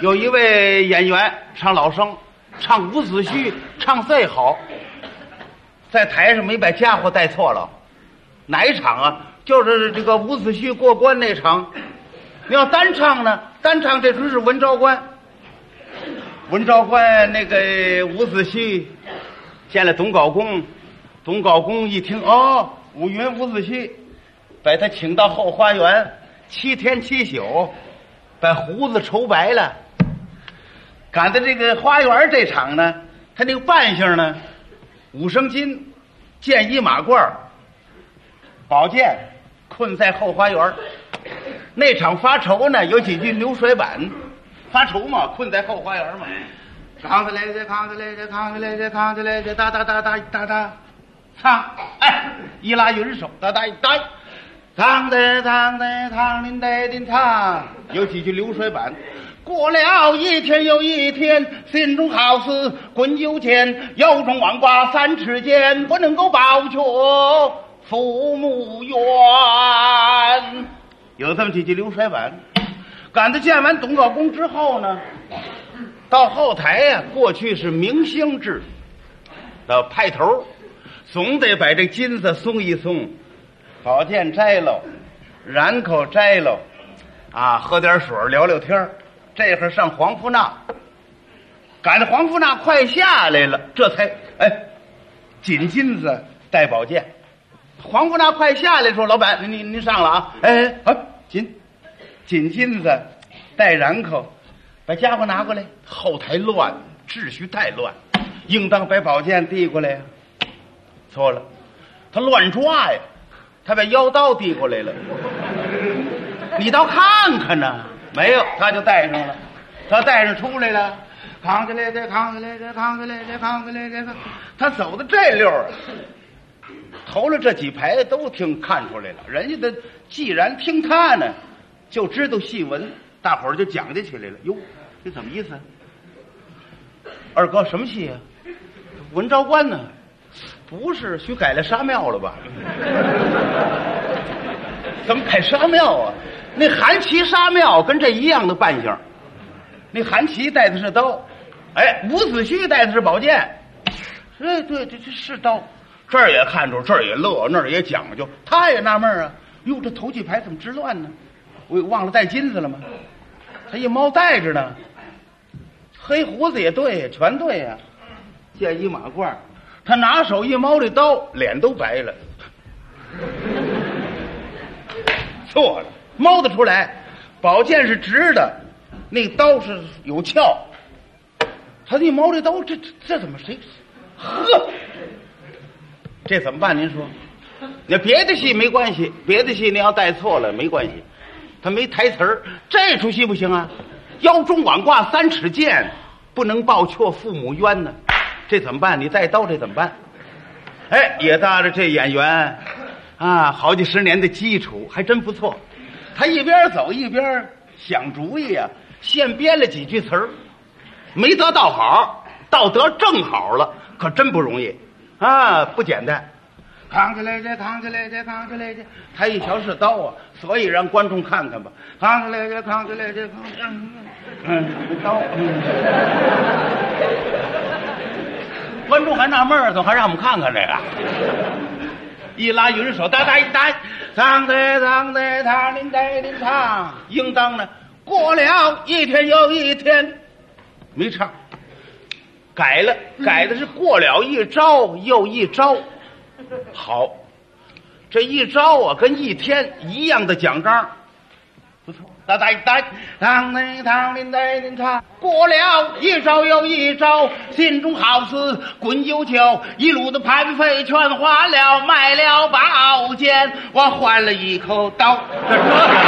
有一位演员唱老生，唱伍子胥唱最好，在台上没把家伙带错了，哪一场啊？就是这个伍子胥过关那场。你要单唱呢，单唱这出是文昭关。文昭关那个伍子胥见了董高公，董高公一听哦，乌云伍子胥，把他请到后花园，七天七宿，把胡子愁白了。赶在这个花园这场呢，他那个扮相呢，五升金，剑衣马褂，宝剑，困在后花园。那场发愁呢，有几句流水板，发愁嘛，困在后花园嘛。扛起来这，扛起来这，扛起来这，扛起来这，哒哒哒哒哒哒，唱，哎，一拉云手，哒哒哒，唱的唱的唱的带的唱，有几句流水板。过了一天又一天，心中好似滚油钱，腰中网挂三尺剑，不能够保全父母冤。有这么几句流水板。赶到见完董老公之后呢，到后台呀、过去是明星制，到派头，总得把这金子松一松，宝剑摘喽，染口摘喽，啊，喝点水聊聊天儿这会儿上黄福那，赶着黄福那快下来了，这才哎，紧金子带宝剑。黄福那快下来说：“老板，您您您上了啊？哎哎，紧紧金子带染口，把家伙拿过来。后台乱，秩序太乱，应当把宝剑递过来呀。错了，他乱抓呀，他把腰刀递过来了。你倒看看呢，没有，他就带上了，他带上出来了，扛起来这，扛起来这，扛起来这，扛起来这个，他走的这溜儿。头了这几排都听看出来了，人家的既然听他呢，就知道戏文，大伙儿就讲究起来了。哟，这怎么意思？二哥什么戏啊？文昭关呢？不是，许改了沙庙了吧？怎么改沙庙啊？那韩琦沙庙跟这一样的扮相，那韩琦带的是刀，哎，伍子胥带的是宝剑。哎，对，这这是刀。这儿也看出，这儿也乐，那儿也讲究。他也纳闷啊，哟，这头几排怎么直乱呢？我忘了带金子了吗？他一猫带着呢。黑胡子也对，全对呀、见一马褂，他拿手一猫这刀，脸都白了。错了，猫得出来，宝剑是直的，那刀是有鞘。他一猫这刀，这这这怎么谁？呵，这怎么办？您说，那别的戏没关系，别的戏您要带错了没关系，他没台词儿。这出戏不行啊，腰中挽挂三尺剑，不能报却父母冤呢。这怎么办？你带刀这怎么办？哎，也搭着这演员啊，好几十年的基础，还真不错。他一边走一边想主意啊，现编了几句词儿，没得到好，倒得正好了，可真不容易啊，不简单。扛起来这，扛起来这，扛起来这。他一瞧是刀啊，所以让观众看看吧。扛起来这，扛起来这，扛，嗯，刀。嗯、观众还纳闷儿，怎么还让我们看看这个？一拉云手，哒哒一哒，唱的唱的唱的带的唱，应当呢。过了一天又一天，没唱，改了，改的是过了一招又一招。好，这一招啊，跟一天一样的奖章，不错。哒哒一哒，当当当铃当铃唱。过了一招又一招，心中好似滚油球，一路的盘费全花了，卖了宝剑，我换了一口刀。